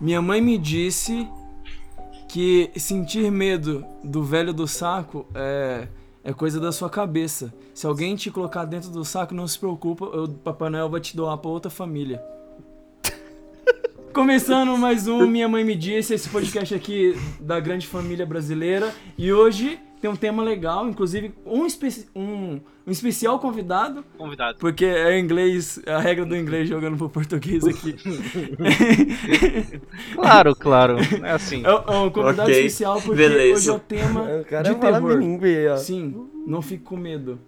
Minha mãe me disse que sentir medo do velho do saco é, é coisa da sua cabeça. Se alguém te colocar dentro do saco, não se preocupa, o Papai Noel vai te doar pra outra família. Começando mais um Minha Mãe Me Disse, esse podcast aqui da grande família brasileira. E hoje tem um tema legal, inclusive um, espe um, um especial convidado. Convidado. Porque é inglês, a regra do inglês jogando pro português aqui. claro, claro. É assim. É, é um convidado Ok, especial porque beleza. hoje é o tema O cara de fala terror. bilíngue, ó. Sim, não fique com medo.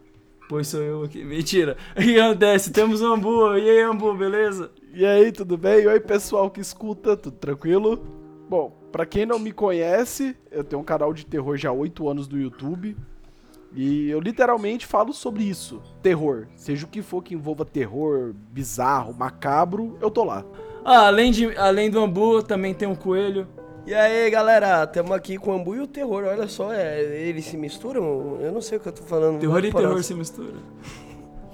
Pois sou eu aqui. Mentira. E acontece, temos o Ambu. E aí, Ambu, beleza? E aí, tudo bem? Oi, pessoal que escuta, tudo tranquilo? Bom, pra quem não me conhece, eu tenho um canal de terror já há 8 anos no YouTube. E eu literalmente falo sobre isso, terror. Seja o que for que envolva terror, bizarro, macabro, eu tô lá. Ah, além, de, além do Ambu, também tem um coelho. E aí, galera, tamo aqui com o Ambu e o terror. Olha só, é, eles se misturam? Eu não sei o que eu tô falando. Terror e parar. terror se misturam.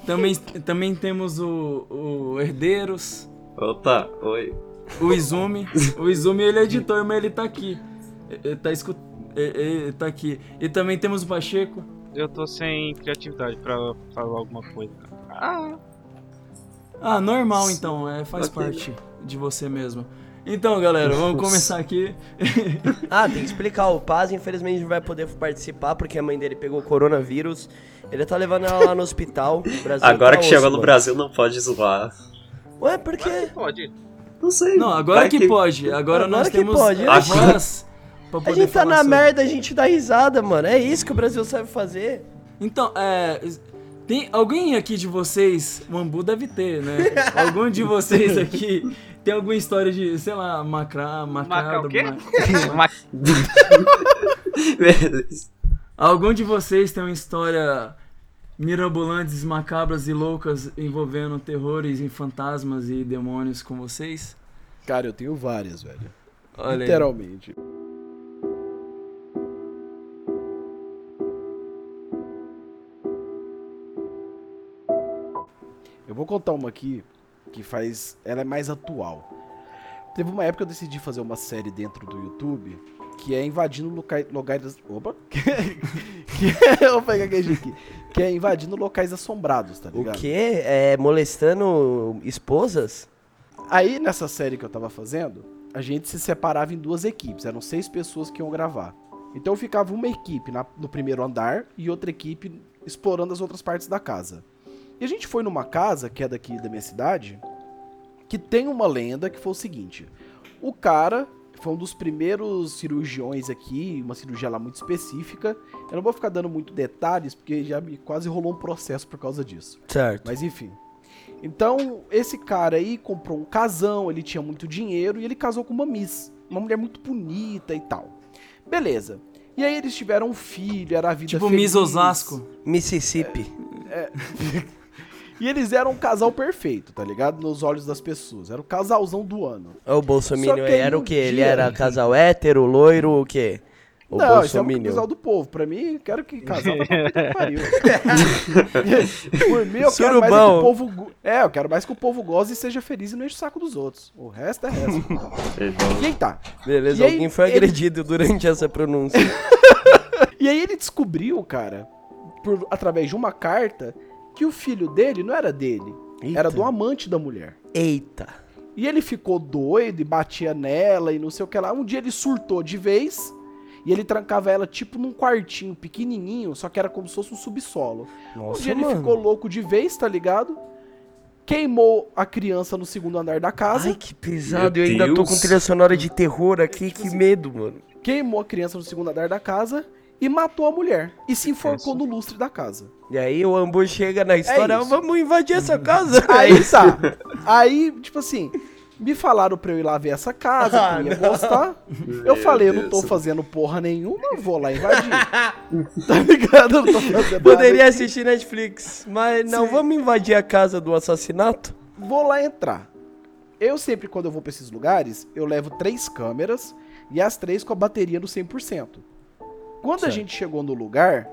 Também, também temos o, o Herdeiros, Opa, oi. O Izumi. O Izumi, ele é editor, mas ele tá aqui. Ele tá, escut... ele- tá aqui. E também temos o Pacheco. Eu tô sem criatividade pra falar alguma coisa. Ah, Ah, normal então, é, faz Ok. parte de você mesmo. Então, galera, vamos começar aqui. Ah, tem que explicar. O Paz, infelizmente, não vai poder participar porque a mãe dele pegou coronavírus. Ele tá levando ela lá no hospital. Agora tá que osso, chegou no. Brasil não pode zoar. Ué, por quê? pode. Não sei. Não, agora vai que, pode. Agora, Agora nós que temos pode. a voz pra A poder gente tá falar na sobre. merda, a gente dá risada, mano. É isso que o Brasil sabe fazer. Então, é. Tem alguém aqui de vocês, o Ambu deve ter, né? Algum de vocês aqui tem alguma história de, sei lá, macra, Maca macabro. o quê? ma-. Algum de vocês tem uma história mirabolantes, macabras e loucas envolvendo terrores e fantasmas e demônios com vocês? Cara, eu tenho várias, velho. Olha aí. Literalmente. Eu vou contar uma aqui que faz. Ela é mais atual. Teve uma época que eu decidi fazer uma série dentro do YouTube que é invadindo locais. locais opa! que é. Aquele aqui. Que é invadindo locais assombrados, tá O ligado? quê? É molestando esposas? Aí, nessa série que eu tava fazendo, a gente se separava em duas equipes. Eram seis pessoas que iam gravar. Então ficava uma equipe na- no primeiro andar e outra equipe explorando as outras partes da casa. E a gente foi numa casa, que é daqui da minha cidade, que tem uma lenda que foi o seguinte. O cara foi um dos primeiros cirurgiões aqui, uma cirurgia lá muito específica. Eu não vou ficar dando muito detalhes, porque já me quase rolou um processo por causa disso. Certo. Mas enfim. Então, esse cara aí comprou um casão, ele tinha muito dinheiro e ele casou com uma Miss. Uma mulher muito bonita e tal. Beleza. E aí eles tiveram um filho, era a vida Tipo feliz. Miss Osasco. Mississippi. E eles eram um casal perfeito, tá ligado? Nos olhos das pessoas. Era o casalzão do ano. O aí aí era um o quê? Ele era casal hétero, loiro, o quê? O não, esse é o Bolsominion. casal do povo. Pra mim, quero que casal que pariu. Por mim, eu quero mais é que Surubão. o povo... É, eu quero mais que o povo goze e seja feliz e não enche o saco dos outros. O resto é resto. e aí tá. Beleza, E aí, alguém foi ele- agredido durante essa pronúncia. E aí ele descobriu, cara, por, através de uma carta, que o filho dele não era dele. Eita. Era do amante da mulher. Eita. E ele ficou doido e batia nela e não sei o que lá. Um dia ele surtou de vez e ele trancava ela tipo num quartinho pequenininho, só que era como se fosse um subsolo. Nossa, um dia mano. ele ficou louco de vez, tá ligado? Queimou a criança no segundo andar da casa. Ai, que pesado. Meu Eu ainda tô Deus. com trilha sonora de terror aqui. Que medo, mano. Queimou a criança no segundo andar da casa e matou a mulher. E se enforcou no lustre da casa. E aí o Ambu chega na história, É vamos invadir essa casa. Aí tá. Aí, tipo assim, me falaram pra eu ir lá ver essa casa, Ah, que eu ia não. gostar. Eu falei, eu não tô fazendo porra nenhuma, eu vou lá invadir. tá ligado? Eu não tô fazendo Poderia nada. assistir Netflix, mas não, Sim. vamos invadir a casa do assassinato? Vou lá entrar. Eu sempre, quando eu vou pra esses lugares, eu levo três câmeras e as três com a bateria no 100%. Quando a Certo. gente chegou no lugar,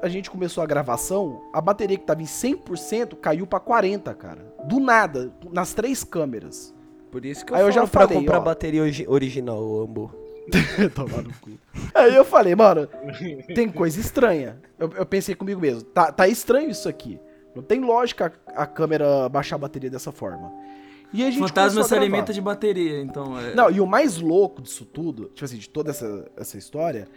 a gente começou a gravação, a bateria que tava em 100% caiu pra 40, cara. Do nada, nas três câmeras. Por isso que eu Aí eu já pra falei, comprar ó. bateria origi- original, o Ambu. Tomar no cu. Aí eu falei, mano, tem coisa estranha. Eu, eu pensei comigo mesmo, tá, tá estranho isso aqui. Não tem lógica a, a câmera baixar a bateria dessa forma. E a gente Fantasma se a alimenta de bateria, então. É... Não, e o mais louco disso tudo, tipo assim, de toda essa, essa história,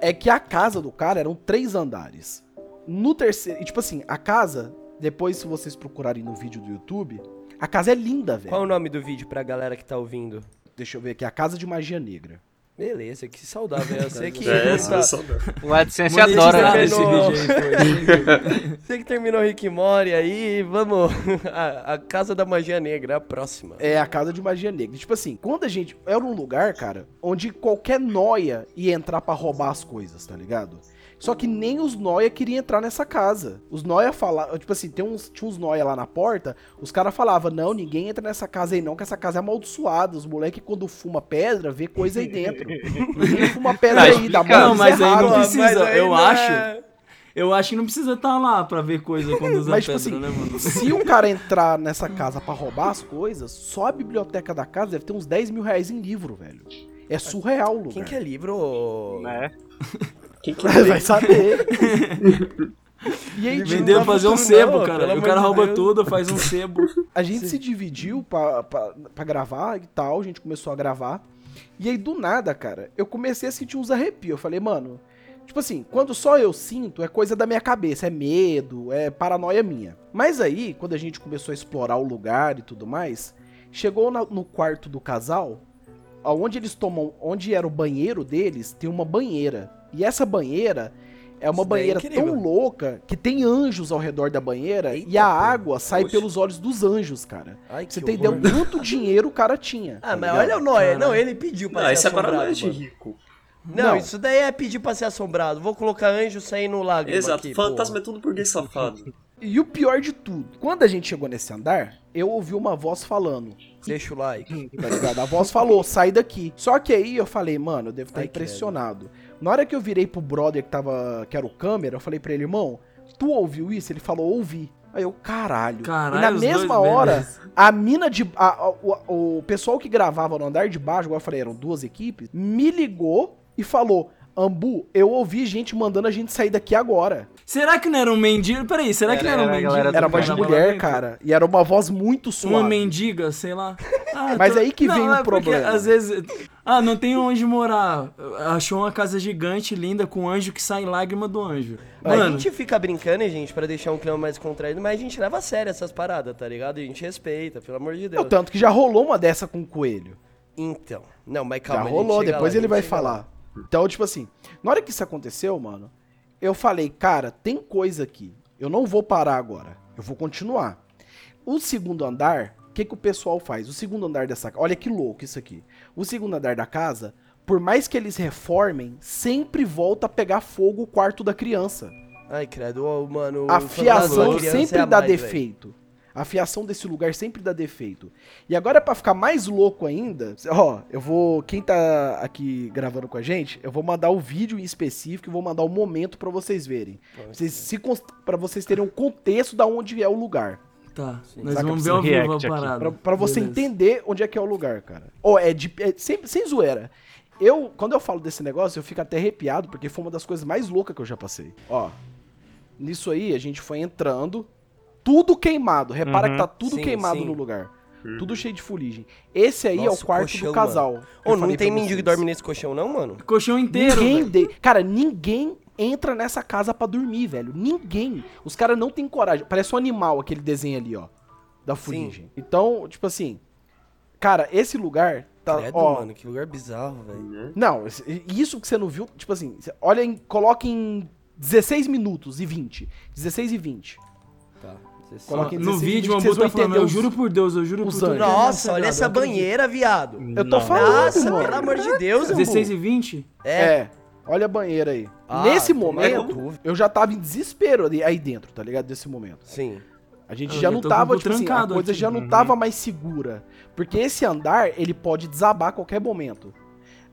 é que a casa do cara eram três andares. No terceiro. E tipo assim, a casa, depois se vocês procurarem no vídeo do YouTube, a casa é linda, velho. Qual o nome do vídeo pra galera que tá ouvindo? Deixa eu ver aqui, a casa de magia negra. Beleza, que saudável. Eu sei que. É, tá- essa O AdSense adora, né? esse vídeo. Você que terminou Rick e Morty aí, vamos. A, a Casa da Magia Negra, a próxima. É a casa de magia negra. Tipo assim, quando a gente. Era um lugar, cara, onde qualquer noia ia entrar pra roubar as coisas, tá ligado? Só que nem os noia queriam entrar nessa casa. Os noia falavam. Tipo assim, tem uns, tinha uns noia lá na porta. Os caras falavam: Não, ninguém entra nessa casa aí não, que essa casa é amaldiçoada. Os moleques, quando fuma pedra, vê coisa aí dentro. ninguém fuma pedra Tá aí, dá explicado. Não, mas aí não precisa, aí eu não acho. é- Eu acho que não precisa estar lá pra ver coisa quando usa Mas, tipo pedra, assim, né, mano? Se o cara entrar nessa casa pra roubar as coisas, só a biblioteca da casa deve ter uns 10 mil reais em livro, velho. É surreal o lugar. Quem que é livro? É. Quem que lê? Vai saber. e aí, tipo, fazer um sebo, não, cara. E o cara rouba Deus. tudo, faz um sebo. a gente se dividiu pra, pra, pra gravar e tal, a gente começou a gravar. E aí, do nada, cara, eu comecei a sentir uns arrepios. Eu falei, mano, tipo assim, quando só eu sinto, é coisa da minha cabeça, é medo, é paranoia minha. Mas aí, quando a gente começou a explorar o lugar e tudo mais, chegou na- no quarto do casal, onde eles tomam, onde era o banheiro deles, tem uma banheira. E essa banheira é uma Isso é banheira incrível. tão louca que tem anjos ao redor da banheira Eita, e a pô. água sai Poxa. pelos olhos dos anjos, cara. Ai, você ideia horror. quanto dinheiro o cara tinha. Ah, tá mas ligado? olha o. Caralho. Não, ele pediu pra Não, ser isso é assombrado. paranoia de rico. Não, Não. isso daí é pedir pra ser assombrado. Vou colocar anjo saindo no lago. Exato, aqui, fantasma porra. é tudo burguês safado. E o pior de tudo, quando a gente chegou nesse andar, eu ouvi uma voz falando. Deixa o like. Tá ligado? A voz falou, sai daqui. Só que aí eu falei, mano, eu devo estar Ai, impressionado. Na hora que eu virei pro brother que tava. que era o câmera, eu falei pra ele, irmão, tu ouviu isso? Ele falou, ouvi. Aí eu, caralho. Caralho, e na mesma hora, a mina de. a- a- o, o pessoal que gravava no andar de baixo, igual eu falei, eram duas equipes, me ligou e falou. Ambu, eu ouvi gente mandando a gente sair daqui agora. Será que não era um mendigo? Peraí, será que não Era- era um era a mendigo? do Era voz de mulher, cara. E era uma voz muito Uma suave. mendiga, sei lá. Ah, Mas aí que vem o é porque problema. Às vezes. Ah, não tem onde morar. Achou uma casa gigante, linda, com um anjo que sai lágrima do anjo. A Mano, gente fica brincando, hein, gente, pra deixar um clima mais contraído, mas a gente leva a sério essas paradas, tá ligado? A gente respeita, pelo amor de Deus. Não, tanto que já rolou uma dessa com o coelho. Então, não, mas calma. já a gente rolou, chega depois lá, a ele vai chega lá. falar. Então, tipo assim, na hora que isso aconteceu, mano, eu falei, cara, tem coisa aqui. Eu não vou parar agora. Eu vou continuar. O segundo andar, o que, que o pessoal faz? O segundo andar dessa Olha que louco isso aqui. O segundo andar da casa, por mais que eles reformem, sempre volta a pegar fogo o quarto da criança. Ai, credo, mano. A fiação sempre é a dá mais, velho. A fiação desse lugar sempre dá defeito. E agora, pra ficar mais louco ainda, ó, eu vou. Quem tá aqui gravando com a gente, eu vou mandar o vídeo em específico e vou mandar o momento pra vocês verem. Vocês, se, pra vocês terem o contexto da onde é o lugar. tá. Sim. Nós Saca vamos pra ver ao vivo a parada. Pra, pra você entender onde é que é o lugar, cara. Ó, é de. É sempre, sem zoeira. Eu, quando eu falo desse negócio, eu fico até arrepiado, porque foi uma das coisas mais loucas que eu já passei. Ó. Nisso aí, a gente foi entrando, tudo queimado. Repara Uhum. que tá tudo Sim, queimado sim. no lugar. Tudo cheio de fuligem. Esse aí é Nossa, o quarto colchão, do casal. Ô, não tem mendigo que dorme nesse colchão, não, mano? Colchão inteiro. Ninguém de... Cara, ninguém entra nessa casa pra dormir, velho. Ninguém. Os caras não têm coragem. Parece um animal aquele desenho ali, ó. Da fuligem. Então, tipo assim. Cara, esse lugar tá. Credo, ó, mano, que lugar bizarro, velho. Né? Não, isso que você não viu, tipo assim, olha em. Coloca em 16 minutos e 20. 16 e 20. Coloca em No 16 vídeo, o minutos Ambu que vocês tá vão falando, entender eu juro por Deus, eu juro os por é Nossa, olha essa banheira, viado. Eu tô Não. falando, Nossa, mano. pelo amor de Deus, Ambu. 16 e 20? É. É. Olha a banheira aí. Ah, Nesse momento, no eu já tava em desespero ali- aí dentro, tá ligado? Desse momento. Sim. A gente Eu já não tava, tipo assim, a trancado coisa aqui. já não Uhum. tava mais segura. Porque esse andar, ele pode desabar a qualquer momento.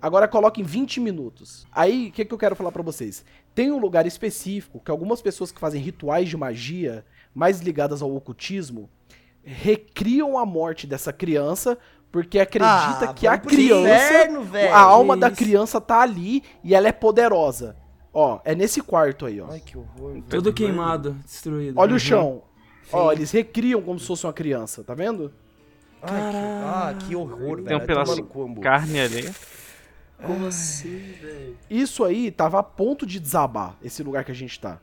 Agora coloca em 20 minutos. Aí, o que, que eu quero falar pra vocês? Tem um lugar específico que algumas pessoas que fazem rituais de magia, mais ligadas ao ocultismo, recriam a morte dessa criança Porque acredita Ah, que a criança, inferno, velho. a alma Que da isso. criança tá ali e ela é poderosa. Ó, é nesse quarto aí, ó. Ai, que horror. Tudo queimado, destruído. Olha o chão. Ó, Sim. eles recriam como se fosse uma criança, tá vendo? Ai, que, ah, que horror, velho. Tem um Vai pedaço de carne ali. Como assim, velho? Isso aí tava a ponto de desabar, esse lugar que a gente tá.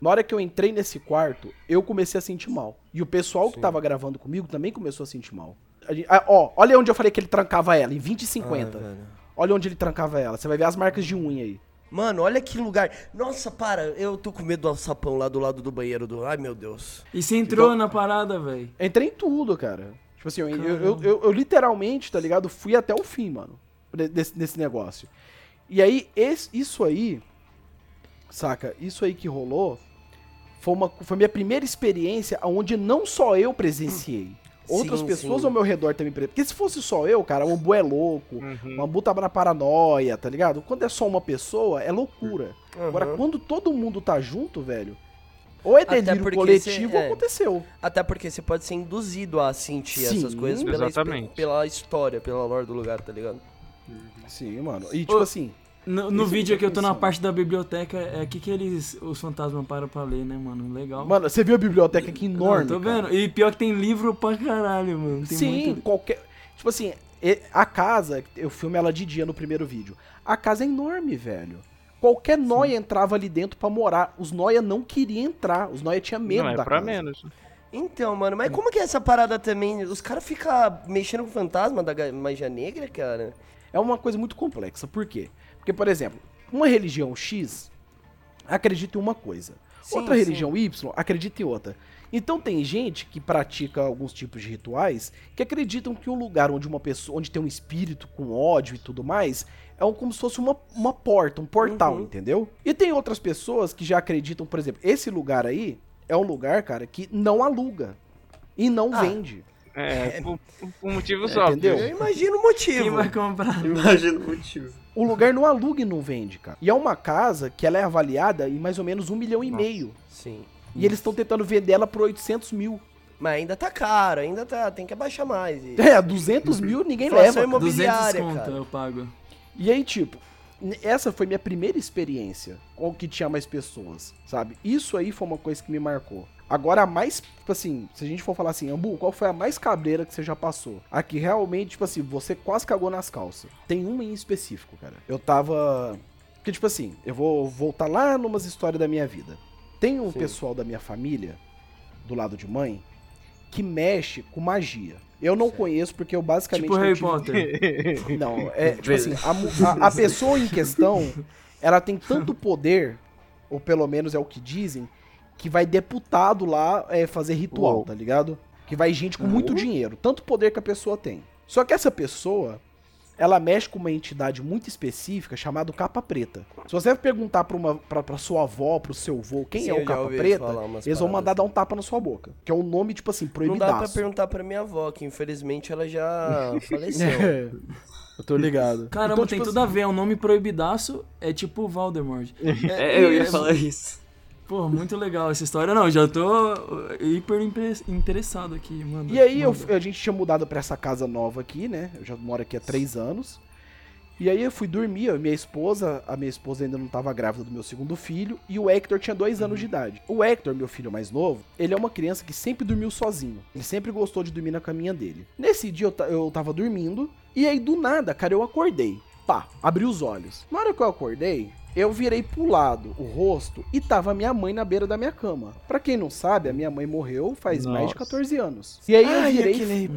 Na hora que eu entrei nesse quarto, eu comecei a sentir mal. E o pessoal que tava gravando comigo também começou a sentir mal. A gente- ah, ó, olha onde eu falei que ele trancava ela, em 20 e 50. Ai, velho. olha onde ele trancava ela. Você vai ver as marcas de unha aí. Mano, olha que lugar. Nossa, para. Eu tô com medo do alçapão lá do lado do banheiro do. Ai, meu Deus. E você entrou na parada, velho. Entrei em tudo, cara. Tipo assim, eu, eu, eu, eu- eu literalmente, tá ligado? Fui até o fim, mano. de- Desse, desse negócio. E aí, esse- isso aí, saca? Isso aí que rolou foi, uma, foi minha primeira experiência onde não só eu presenciei. Outras Sim, pessoas sim. ao meu redor também. Porque se fosse só eu, cara, o Ambu é louco. Uhum. O Ambu tava na paranoia, tá ligado? Quando é só uma pessoa, é loucura. Agora, Aham. quando todo mundo tá junto, velho, ou é delírio coletivo cê- ou é. aconteceu. Até porque você pode ser induzido a sentir essas Sim, coisas pela, pela história, pela lore do lugar, tá ligado? Sim, mano. E tipo Ô, assim, No, no Isso vídeo que que eu tô na parte da biblioteca, é aqui que eles, os fantasmas param pra ler, né, mano? Legal. mano, você viu a biblioteca aqui Não, enorme? tô cara? vendo. E pior que tem livro pra caralho, mano. Tem Sim, muito... qualquer. Tipo assim, e- a casa, eu filmo ela de dia no primeiro vídeo. A casa é enorme, velho. Qualquer noia entrava ali dentro pra morar. Os noia não queriam entrar. Os noia tinham medo Não, é da pra casa. menos. Então, mano, mas como que é essa parada também? Os caras ficam mexendo com o fantasma da magia negra, cara? É uma coisa muito complexa. Por quê? Porque, por exemplo, uma religião X acredita em uma coisa. Sim, outra sim. religião Y acredita em outra. Então tem gente que pratica alguns tipos de rituais que acreditam que o lugar onde uma pessoa, onde tem um espírito com ódio e tudo mais, é um- como se fosse uma, uma porta, um portal, Uhum. entendeu? E tem outras pessoas que já acreditam, por exemplo, esse lugar aí é um lugar, cara, que não aluga e não Ah. vende. É, por, por motivos É, óbvios. entendeu? Eu imagino o Quem motivo. vai comprar? Imagina o motivo. O lugar não aluga e não vende, cara. E é uma casa que ela é avaliada em mais ou menos um milhão e Nossa. meio. Sim. E eles estão tentando vender ela por 800 mil. Mas ainda tá caro, ainda tá. Tem que abaixar mais. E... É, 200 mil ninguém leva. cara. imo- 200 Imobiliária, conto cara. eu pago. E aí, tipo, essa foi minha primeira experiência com que tinha mais pessoas, sabe? Isso aí foi uma coisa que me marcou. Agora, a mais, tipo assim, se a gente for falar assim, Ambu, qual foi a mais cabreira que você já passou? Aqui, realmente, tipo assim, você quase cagou nas calças. Tem uma em específico, cara. Eu tava. Porque, tipo assim, eu vou voltar lá numas histórias da minha vida. Tem um Sim. pessoal da minha família, do lado de mãe, que mexe com magia. Eu não conheço porque eu basicamente. Tipo não Harry tive- Potter. não, é tipo assim, a, a- a pessoa em questão, ela tem tanto poder, ou pelo menos é o que dizem, que vai deputado lá é, fazer ritual, Uou. tá ligado? Que vai gente com muito dinheiro, tanto poder que a pessoa tem. Só que essa pessoa, ela mexe com uma entidade muito específica chamada Capa Preta. Se você perguntar pra, uma, pra, pra sua avó, pro seu avô, quem Sim, é o Capa Preta, eles vão mandar paradas. dar um tapa na sua boca. Que é um nome, tipo assim, Não proibidaço. dá pra perguntar pra minha avó, que infelizmente ela já faleceu. É, eu tô ligado. Caramba, Então, tem tipo tudo a ver. É um nome proibidaço, é tipo o Voldemort. É, eu ia é- falar isso. Pô, muito legal essa história. Não, já tô uh, hiper interessado aqui, mano. E aí eu, a gente tinha mudado pra essa casa nova aqui, né? Eu já moro aqui há três anos. E aí eu fui dormir, eu minha esposa, a minha esposa ainda não tava grávida do meu segundo filho, e o Hector tinha dois anos de idade. O Hector, meu filho mais novo, ele é uma criança que sempre dormiu sozinho. Ele sempre gostou de dormir na caminha dele. Nesse dia eu, eu tava dormindo, e aí do nada, cara, eu acordei. Pá, abri os olhos. Na hora que eu acordei, eu virei pro lado, o rosto, e tava minha mãe na beira da minha cama. Pra quem não sabe, a minha mãe morreu faz mais de Nossa. 14 anos. E aí eu virei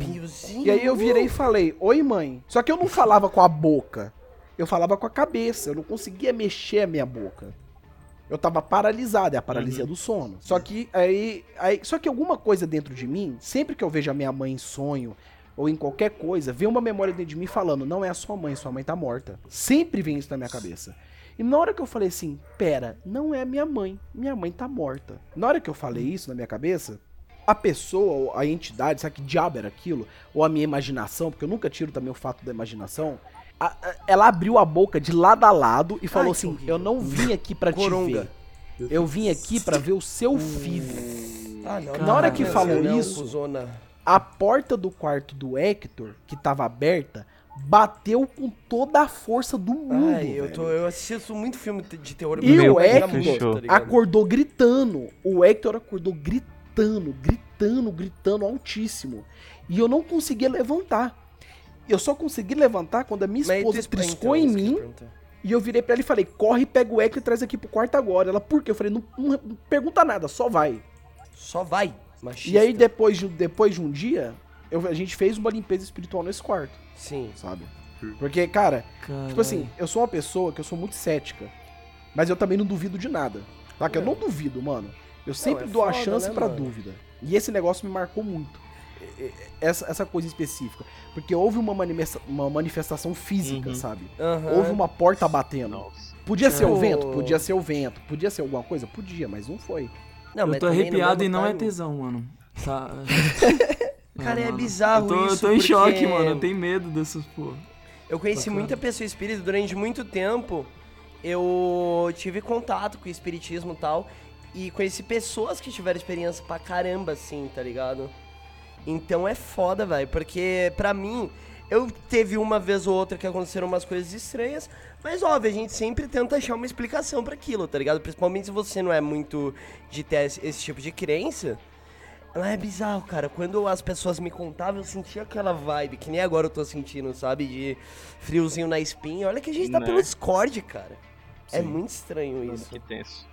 e aí eu virei e falei, oi mãe. Só que eu não falava com a boca. Eu falava com a cabeça. Eu não conseguia mexer a minha boca. Eu tava paralisado, é a paralisia do sono. Só que aí, aí. Só que alguma coisa dentro de mim, sempre que eu vejo a minha mãe em sonho, ou em qualquer coisa, vem uma memória dentro de mim falando, não é a sua mãe, sua mãe tá morta. Sempre vem isso na minha cabeça. E na hora que eu falei assim, pera, não é minha mãe, minha mãe tá morta. Na hora que eu falei isso na minha cabeça, a pessoa, ou a entidade, sabe que diabo era aquilo? Ou a minha imaginação, porque eu nunca tiro também o fato da imaginação. a- a- ela abriu a boca de lado a lado e falou Ai, assim: horrível. Eu não vim aqui pra te Coronga. ver. Eu vim aqui pra ver o seu filho. Ah, não. Na hora que falou isso-. A porta do quarto do Hector, que tava aberta, bateu com toda a força do mundo. Ai, eu, tô, eu assisto muito filme de terror. E o Hector tá acordou gritando. O Hector acordou gritando, gritando, gritando altíssimo. E eu não conseguia levantar. Eu só consegui levantar quando a minha esposa triscou em mim. E eu virei pra ela e falei: corre, pega o Hector e traz aqui pro quarto agora. Ela, por quê? Eu falei: não, não- não pergunta nada, só vai. Só vai, machista. E aí, depois de, depois de um dia, eu- a gente fez uma limpeza espiritual nesse quarto, Sim. sabe? Porque, cara, Caralho. tipo assim, eu sou uma pessoa que eu sou muito cética. Mas eu também não duvido de nada. Tá? Que eu não duvido, mano. Eu sempre é dou a foda, chance né, pra mano? dúvida. E esse negócio me marcou muito. Essa, essa coisa específica. Porque houve uma, manifesta- uma manifestação física, Uhum. sabe? Aham. Houve uma porta batendo. Nossa. Podia ser o Oh. vento? Podia ser o vento. Podia ser alguma coisa? Podia, mas não foi. Não, eu mas tô arrepiado e não é tesão, mano. Tá. Cara, é mano. bizarro eu tô, isso, Eu tô em porque- choque, mano. Eu tenho medo dessas porra. Eu conheci Bacana. muita pessoa espírita durante muito tempo. Eu tive contato com o espiritismo e tal. E conheci pessoas que tiveram experiência pra caramba, assim, tá ligado? Então é foda, velho. Porque pra mim, eu teve uma vez ou outra que aconteceram umas coisas estranhas. Mas óbvio, a gente sempre tenta achar uma explicação pra aquilo, tá ligado? Principalmente se você não é muito de ter esse tipo de crença. Mas é bizarro, cara. Quando as pessoas me contavam, eu sentia aquela vibe, que nem agora eu tô sentindo, sabe? De friozinho na espinha. Olha que a gente tá Né? pelo Discord, cara. É Sim. muito estranho isso. Que tenso.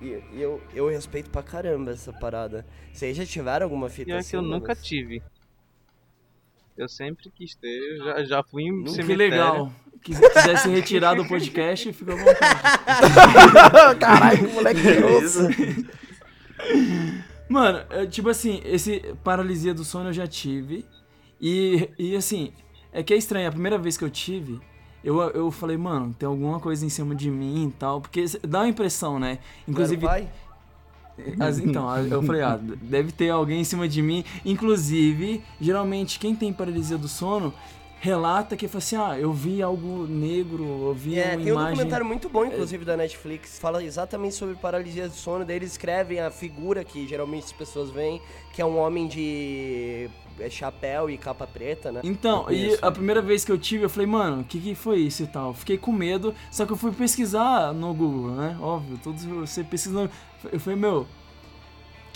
E e eu, eu respeito pra caramba essa parada. Vocês já tiveram alguma fita é assim? que eu nunca mano? tive. Eu sempre quis ter, eu já, já fui em Que cemitério. legal. Que quiser se retirar do podcast, fica à vontade. Caralho, moleque grosso. Mano, é, tipo assim, esse paralisia do sono eu já tive. E, e assim, é que é estranho. A primeira vez que eu tive, eu, eu falei, mano, tem alguma coisa em cima de mim e tal. Porque dá uma impressão, né? Inclusive. Pai? as- então, eu falei, ah, deve ter alguém em cima de mim. Inclusive, geralmente, quem tem paralisia do sono relata que fala assim: ah, eu vi algo negro, eu vi É, uma tem um imagem. documentário muito bom, inclusive, da Netflix, fala exatamente sobre paralisia do sono, daí eles escrevem a figura que geralmente as pessoas veem, que é um homem de é, chapéu e capa preta, né? Então, e a primeira vez que eu tive, eu falei, mano, o que, que foi isso e tal? Fiquei com medo, só que eu fui pesquisar no Google, né? Óbvio, todos você pesquisando. Eu falei, meu,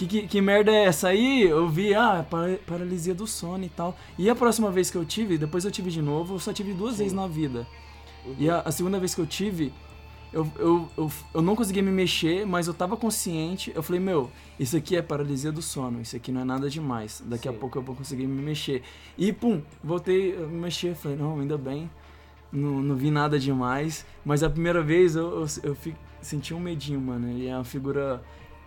que, que, que merda é essa? Aí eu vi, ah, para- paralisia do sono e tal. E a próxima vez que eu tive, depois eu tive de novo, eu só tive duas vezes na vida. E a, a segunda vez que eu tive, eu, eu, eu, eu não conseguia me mexer, mas eu tava consciente. Eu falei, meu, isso aqui é paralisia do sono, isso aqui não é nada demais. Daqui a Sim. pouco eu vou conseguir me mexer. E pum, voltei a me mexer. Falei, não, ainda bem. Não, não vi nada demais. Mas a primeira vez eu, eu, eu senti um medinho, mano. E é uma figura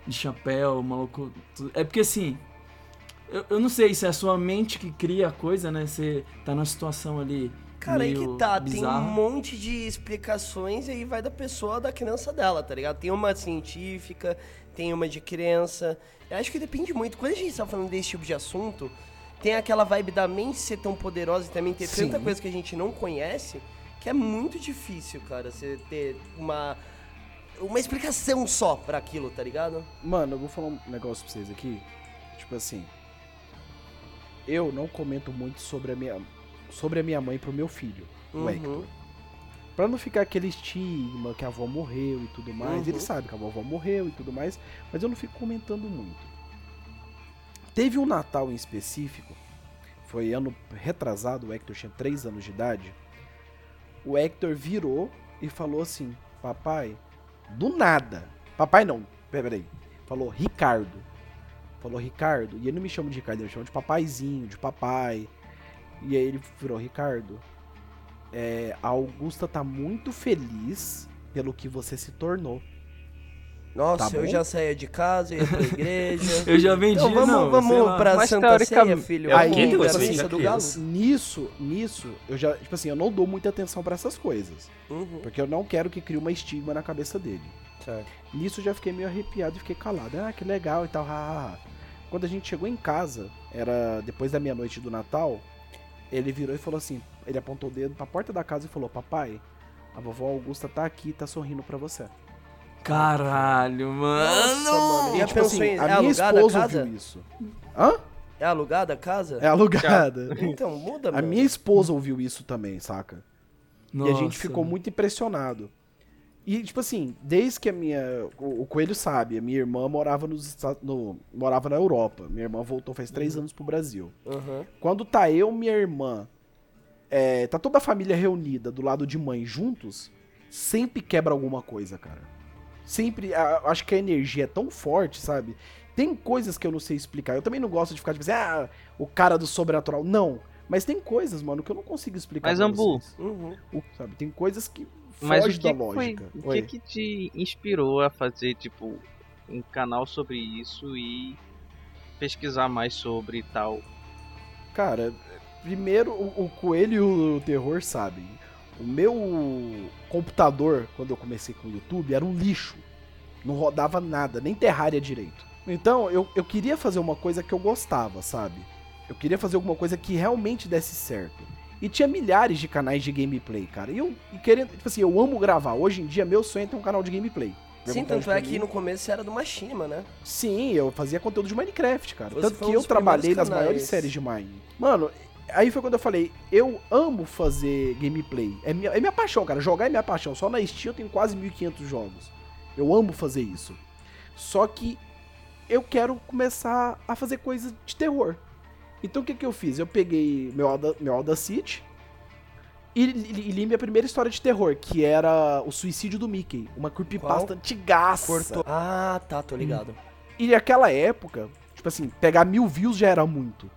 de chapéu, maluco. tudo- É porque assim. Eu, eu não sei se é a sua mente que cria a coisa, né? Você tá numa situação ali. Cara, aí que tá, tem um monte de explicações e aí vai da pessoa, da criança dela, tá ligado? Tem uma científica, tem uma de criança. Eu acho que depende muito. Quando a gente tá falando desse tipo de assunto, tem aquela vibe da mente ser tão poderosa e também ter Sim. tanta coisa que a gente não conhece, que é muito difícil, cara, você ter uma uma explicação só pra aquilo, tá ligado? Mano, eu vou falar um negócio pra vocês aqui. Tipo assim. Eu não comento muito sobre a minha, sobre a minha mãe pro meu filho, o Uhum. Hector. Pra não ficar aquele estigma que a avó morreu e tudo mais. Uhum. Ele sabe que a vovó morreu e tudo mais. Mas eu não fico comentando muito. Teve um Natal em específico. Foi ano retrasado, o Hector tinha 3 anos de idade. O Hector virou e falou assim: Papai, do nada. Papai não, peraí. Falou Ricardo. Falou Ricardo. E ele não me chama de Ricardo, ele me chama de papaizinho, de papai. E aí ele virou Ricardo. É, a Augusta tá muito feliz pelo que você se tornou. Nossa, Tá eu já saía de casa, ia pra igreja. Eu já vendi, Então vamos, não, vamos pra Mas Santa Ceia, teoricamente- filho. É quê que você fica do galo. Nisso, nisso, eu já, tipo assim, eu não dou muita atenção pra essas coisas. Uhum, Porque eu não quero que crie uma estigma na cabeça dele. certo. Nisso eu já fiquei meio arrepiado e fiquei calado. Ah, que legal e tal, hahaha. Quando a gente chegou em casa, era depois da meia-noite do Natal, ele virou e falou assim: ele apontou o dedo pra porta da casa e falou: Papai, a vovó Augusta tá aqui e tá sorrindo pra você. Caralho, mano. Nossa, mano. E, Já tipo assim, em- é a minha alugada a esposa casa? ouviu isso. Hã? É É alugada a casa? É alugada. Então, muda, A mano. minha esposa ouviu isso também, saca? E a gente Nossa. ficou muito impressionado. E, tipo assim, desde que a minha. O, o Coelho sabe, a minha irmã morava nos. No, morava na Europa. Minha irmã voltou faz três anos pro Brasil. Aham. Quando tá eu, minha irmã, é, tá toda a família reunida do lado de mãe juntos, sempre quebra alguma coisa, cara. Sempre, a- acho que a energia é tão forte, sabe? Tem coisas que eu não sei explicar. Eu também não gosto de ficar tipo assim, ah, o cara do sobrenatural. Não. Mas tem coisas, mano, que eu não consigo explicar. Mas, Ambu. Uhum. O- Sabe? Tem coisas que Mas o fogem que, da que foi, lógica. o Oi. que que te inspirou a fazer, tipo, um canal sobre isso e pesquisar mais sobre tal? Cara, primeiro o, o Coelho e o Terror sabem. O meu computador, quando eu comecei com o YouTube, era um lixo. Não rodava nada, nem Terraria direito. Então, eu, eu queria fazer uma coisa que eu gostava, sabe? Eu queria fazer alguma coisa que realmente desse certo. E tinha milhares de canais de gameplay, cara. E eu e querendo, tipo assim, eu amo gravar. Hoje em dia, meu sonho é ter um canal de gameplay. Minha Sim, tanto é que no começo era do Machinima, né? Sim, eu fazia conteúdo de Minecraft, cara. Você Tanto que eu trabalhei nas maiores séries de Mine. Mano, aí foi quando eu falei, eu amo fazer gameplay. É minha, é minha paixão, cara. Jogar é minha paixão. Só na Steam eu tenho quase 1.500 jogos. Eu amo fazer isso. Só que eu quero começar a fazer coisas de terror. Então o que que eu fiz? Eu peguei meu, Auda, meu Audacity e, li, li minha primeira história de terror, que era o suicídio do Mickey. Uma creepypasta Qual? antigaça. Cortou. Ah, tá, tô ligado. E naquela época, tipo assim, pegar mil views já era muito.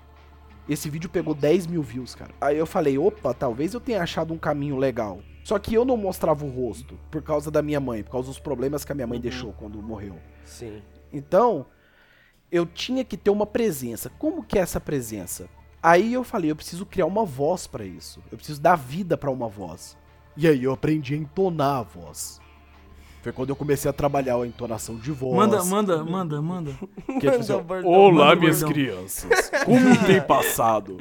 Esse vídeo pegou 10 mil views, cara. Aí eu falei, opa, talvez eu tenha achado um caminho legal. Só que eu não mostrava o rosto por causa da minha mãe, por causa dos problemas que a minha mãe deixou quando morreu. Sim. Então, eu tinha que ter uma presença. Como que é essa presença? Aí eu falei, eu preciso criar uma voz pra isso. Eu preciso dar vida pra uma voz. E aí eu aprendi a entonar a voz. Foi quando eu comecei a trabalhar a entonação de voz. Manda, manda, manda, manda. Que é tipo assim, Manda bordão. Olá, Manda minhas bordão." crianças. Como tem passado?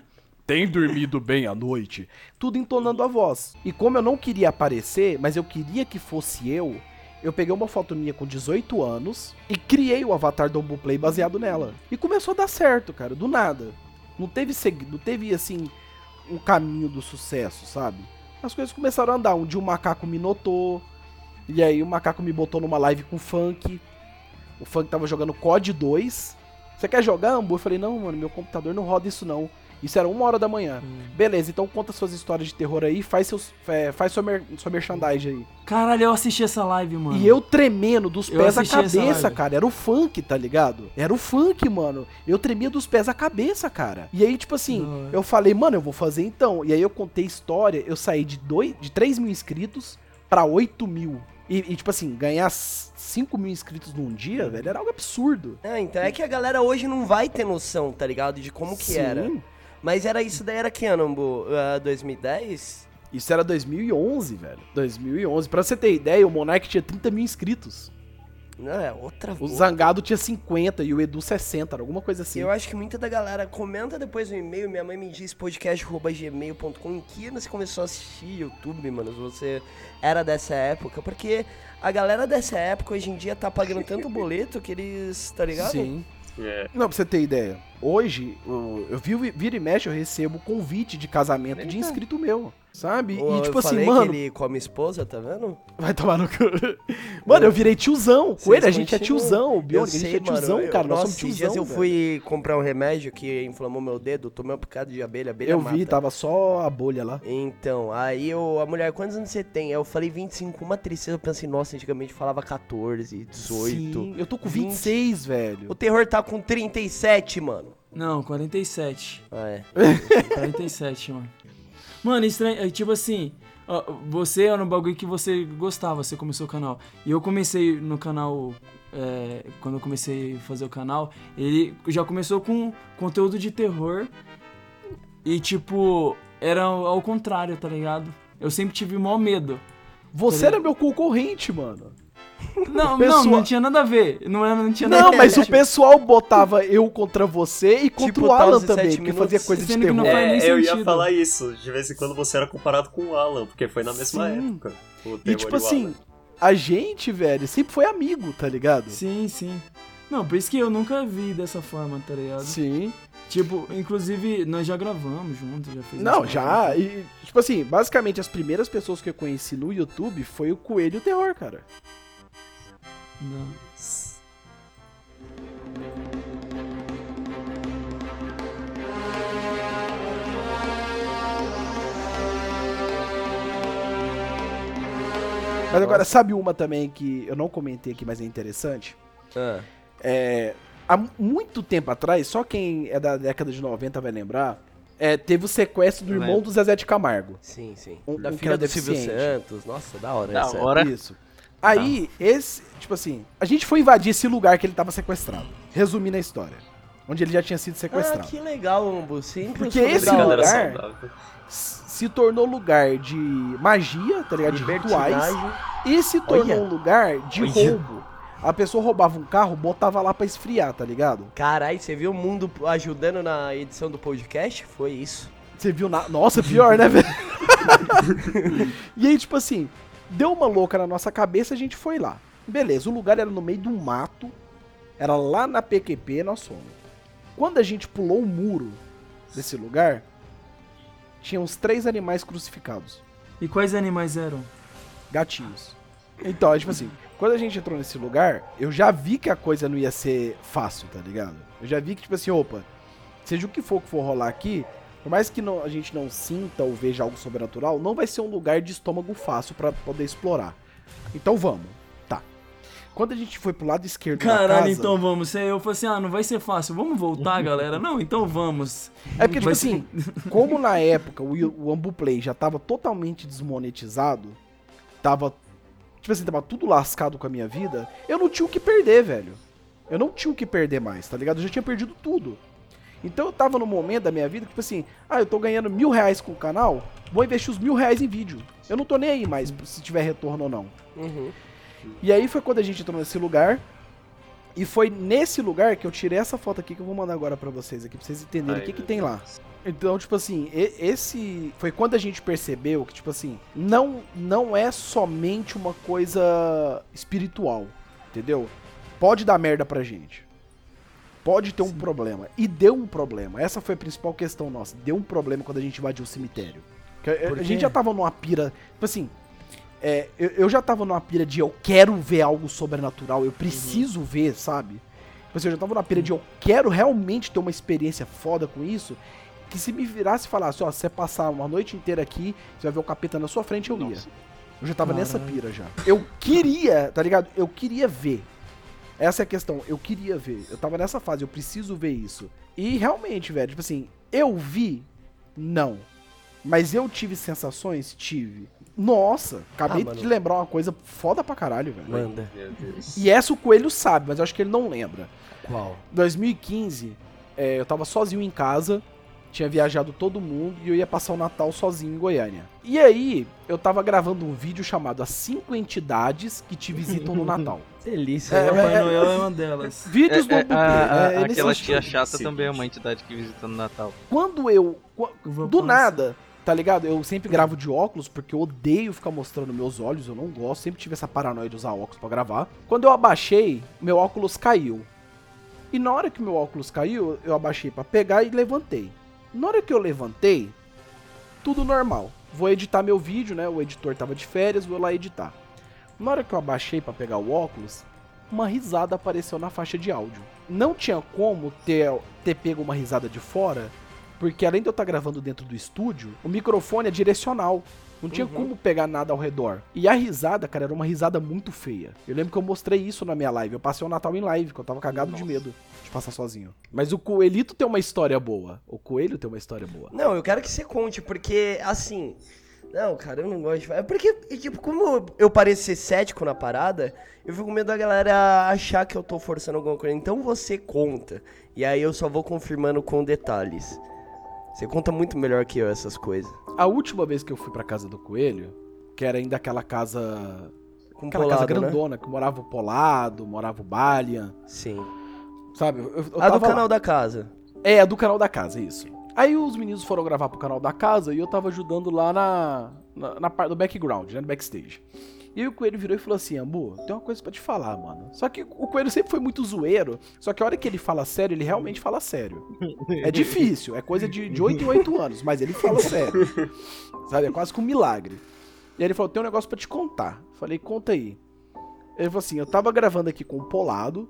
Tem dormido bem à noite? Tudo entonando a voz. E como eu não queria aparecer, mas eu queria que fosse eu, eu peguei uma foto minha com 18 anos e criei o avatar do Play baseado nela. E começou a dar certo, cara, do nada. Não teve, seg... não teve assim, um caminho do sucesso, sabe? As coisas começaram a andar. Um dia o macaco me notou. E aí o macaco me botou numa live com o funk. O funk tava jogando COD 2. Você quer jogar, Ambu? Eu falei, não, mano, meu computador não roda isso não. Isso era uma hora da manhã. Beleza, então conta suas histórias de terror aí, faz, seus, é, faz sua, mer sua merchandising aí. Caralho, eu assisti essa live, mano. E eu tremendo dos Eu pés à cabeça, cara. Era o funk, tá ligado? Era o funk, mano. Eu tremia dos pés à cabeça, cara. E aí, tipo assim, Da hora. eu falei, mano, eu vou fazer então. E aí eu contei história, eu saí de, dois, de 3 mil inscritos pra 8 mil. E, e, tipo assim, ganhar 5 mil inscritos num dia, velho, era algo absurdo. É, então é que a galera hoje não vai ter noção, tá ligado? De como que Sim. era. Mas era isso daí, era que ano, Ambu? Ah, 2010? Isso era 2011, velho. 2011. Pra você ter ideia, o Monark tinha 30 mil inscritos. Não, é outra O voz. Zangado tinha 50 e o Edu 60, era alguma coisa assim. Eu acho que muita da galera comenta depois no e-mail, minha mãe me diz podcast.gmail.com em que você começou a assistir YouTube, mano, se você era dessa época, porque a galera dessa época hoje em dia tá pagando tanto boleto que eles, tá ligado? Sim. É. Não, pra você ter ideia. Hoje, eu, eu vi, vira e mexe, eu recebo convite de casamento de inscrito meu. Sabe? Ô, e tipo eu assim, falei mano, que ele come esposa, tá vendo? vai tomar no cu. Mano, eu virei tiozão. Com ele, a gente é tiozão. O Eu Bionic, a gente sei, é tiozão, mano. eu- cara. Nós Nossa, somos esses tiozão. dias eu velho. fui comprar um remédio que inflamou meu dedo, tomei uma picada de abelha, abelha Eu mata. vi, tava só a bolha lá. Então, aí eu, a mulher, quantos anos você tem? Aí Eu falei 25, uma tristeza, eu pensei, nossa, antigamente falava 14, 18. Sim, eu tô com 20. 26, velho. O terror tá com 37, mano. Não, 47. Ah, é. 47, mano. Mano, estranho. É, tipo assim, você era um bagulho que você gostava, você começou o canal. E eu comecei no canal. é, quando eu comecei a fazer o canal, ele já começou com conteúdo de terror. E tipo, era ao contrário, tá ligado? Eu sempre tive maior medo. Você era meu concorrente, mano. Não, pessoal- não, não tinha nada a ver. Não, era, não tinha nada Não, a ver. mas o tipo, pessoal botava eu contra você e contra Tipo, o Alan Taos e também, porque fazia coisa de terror. É, eu ia falar isso. De vez em quando você era comparado com o Alan, porque foi na mesma Sim. época. E tipo assim, Alan. a gente, velho, sempre foi amigo, tá ligado? Sim, sim. Não, por isso que eu nunca vi dessa forma, tá ligado? Sim. Tipo, inclusive, nós já gravamos juntos, já fizemos. Não, já. E, tipo assim, basicamente as primeiras pessoas que eu conheci no YouTube foi o Coelho e o Terror, cara. Não. Mas agora, sabe uma também que eu não comentei aqui, mas é interessante? Ah. É, há muito tempo atrás, só quem é da década de 90 vai lembrar, é, teve o sequestro do irmão lembro. do Zezé de Camargo. Sim, sim. Um- da um filha do Silvio. Santos. Nossa, da hora Da essa. hora. Isso. Aí, esse, tipo assim, a gente foi invadir esse lugar que ele tava sequestrado. Resumindo a história. Onde ele já tinha sido Ah, sequestrado. que legal, Umbu. Sempre Porque esse lugar- Se tornou lugar de magia, tá ligado? De rituais. E se tornou Olha. um lugar de Olha. roubo. A pessoa roubava um carro, botava lá pra esfriar, tá ligado? Caralho, você viu o mundo ajudando na edição do podcast? Foi isso. Você viu na. Nossa, pior, né, velho? e aí, tipo assim, deu uma louca na nossa cabeça, a gente foi lá. Beleza, o lugar era no meio de um mato, era lá na PQP, nós fomos. Quando a gente pulou o muro desse lugar, tinha uns três animais crucificados, E quais animais eram? gatinhos. Então, é tipo assim, quando a gente entrou nesse lugar, eu já vi que a coisa não ia ser fácil, tá ligado? Eu já vi que, tipo assim, opa, seja o que for que for rolar aqui, por mais que não- a gente não sinta ou veja algo sobrenatural, não vai ser um lugar de estômago fácil pra poder explorar. Então vamos. Tá. Quando a gente foi pro lado esquerdo da Caralho, casa... então vamos. Eu falei assim, ah, não vai ser fácil. Vamos voltar, galera? Não, então vamos. É porque, tipo Vai assim, como na época o, o Ambuplay já tava totalmente desmonetizado, tava. Tipo assim, tava tudo lascado com a minha vida, eu não tinha o que perder, velho. Eu não tinha o que perder mais, tá ligado? Eu já tinha perdido tudo. Então eu tava no momento da minha vida que, tipo assim, ah, eu tô ganhando mil reais com o canal, vou investir os mil reais em vídeo. Eu não tô nem aí mais se tiver retorno ou não. Uhum. E aí foi quando a gente entrou nesse lugar. E foi nesse lugar que eu tirei essa foto aqui que eu vou mandar agora pra vocês aqui, pra vocês entenderem Ai, o que, que tem lá. Então, tipo assim, esse foi quando a gente percebeu que, tipo assim, não, não é somente uma coisa espiritual, entendeu? Pode dar merda pra gente. Pode ter um problema. E deu um problema. Essa foi a principal questão nossa. Deu um problema quando a gente invadiu o cemitério. Que a- gente já tava numa pira. Tipo assim, é, eu, eu já tava numa pira de eu quero ver algo sobrenatural, eu preciso ver, sabe? Tipo assim, eu já tava numa pira de eu quero realmente ter uma experiência foda com isso. Que se me virasse e falasse, ó, se você passar uma noite inteira aqui, você vai ver o capeta na sua frente, eu ia. Nossa. Eu já tava nessa pira já. Eu queria, tá ligado? Eu queria ver. Essa é a questão, eu queria ver. Eu tava nessa fase, eu preciso ver isso. E realmente, velho, tipo assim, eu vi? Não. Mas eu tive sensações? Tive. Nossa, acabei Ah, de lembrar uma coisa foda pra caralho, velho. Manda. E essa o Coelho sabe, mas eu acho que ele não lembra. Qual? 2015, é, eu tava sozinho em casa, tinha viajado todo mundo e eu ia passar o Natal sozinho em Goiânia. E aí, eu tava gravando um vídeo chamado As 5 Entidades que te visitam no Natal. Delícia. É, Papai é, Noel é uma delas. Vídeos do É, é, Ambuplay, a- a- é, aquela tia chata também é uma entidade que visita no Natal. Quando eu. Do nada, tá ligado? Eu sempre gravo de óculos porque eu odeio ficar mostrando meus olhos, eu não gosto, sempre tive essa paranoia de usar óculos pra gravar. Quando eu abaixei, meu óculos caiu. E na hora que meu óculos caiu, eu abaixei pra pegar e levantei. Na hora que eu levantei, tudo normal. Vou editar meu vídeo, né? O editor tava de férias, vou lá editar. Na hora que eu abaixei pra pegar o óculos, uma risada apareceu na faixa de áudio. Não tinha como ter, ter pego uma risada de fora, porque além de eu estar gravando dentro do estúdio, o microfone é direcional. Não tinha como pegar nada ao redor. E a risada, cara, era uma risada muito feia. Eu lembro que eu mostrei isso na minha live. Eu passei o Natal em live, que eu tava cagado de medo de passar sozinho. Mas o Coelhito tem uma história boa. O Coelho tem uma história boa. Não, eu quero que você conte, porque, assim... Não, cara, eu não gosto. É porque, tipo, como eu pareço ser cético na parada, eu fico com medo da galera achar que eu tô forçando alguma coisa. Então você conta. E aí eu só vou confirmando com detalhes. Você conta muito melhor que eu essas coisas. A última vez que eu fui pra casa do Coelho, que era ainda aquela casa... Com Aquela polado, casa né? grandona, que morava o Polado, morava o Balian, Sim. sabe? Eu, eu A do lá. canal da casa. É, a do canal da casa, isso. Aí os meninos foram gravar pro canal da casa e eu tava ajudando lá na, na, na parte do background, né? No backstage. E aí o Coelho virou e falou assim, Ambu, tem uma coisa pra te falar, mano. Só que o Coelho sempre foi muito zoeiro, só que a hora que ele fala sério, ele realmente fala sério. É difícil, é coisa de, de 8 em 8 anos, mas ele fala sério. Sabe, é quase que um milagre. E aí ele falou, tem um negócio pra te contar. Falei, conta aí. Ele falou assim, eu tava gravando aqui com o Polado,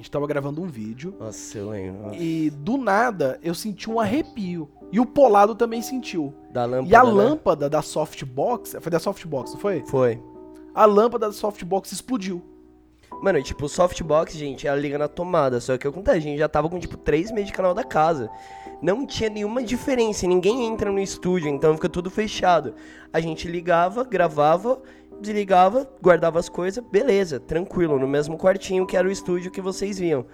a gente tava gravando um vídeo, Nossa, eu lembro. e do nada eu senti um arrepio. E o Polado também sentiu. Da lâmpada. E a né? lâmpada da softbox, foi da softbox, não foi? Foi. A lâmpada da softbox explodiu. Mano, e, tipo, o softbox, gente, ela liga na tomada. Só que eu contei, a gente já tava com, tipo, três meses de canal da casa. Não tinha nenhuma diferença, ninguém entra no estúdio, então fica tudo fechado. A gente ligava, gravava, desligava, guardava as coisas, beleza, tranquilo, no mesmo quartinho que era o estúdio que vocês viam.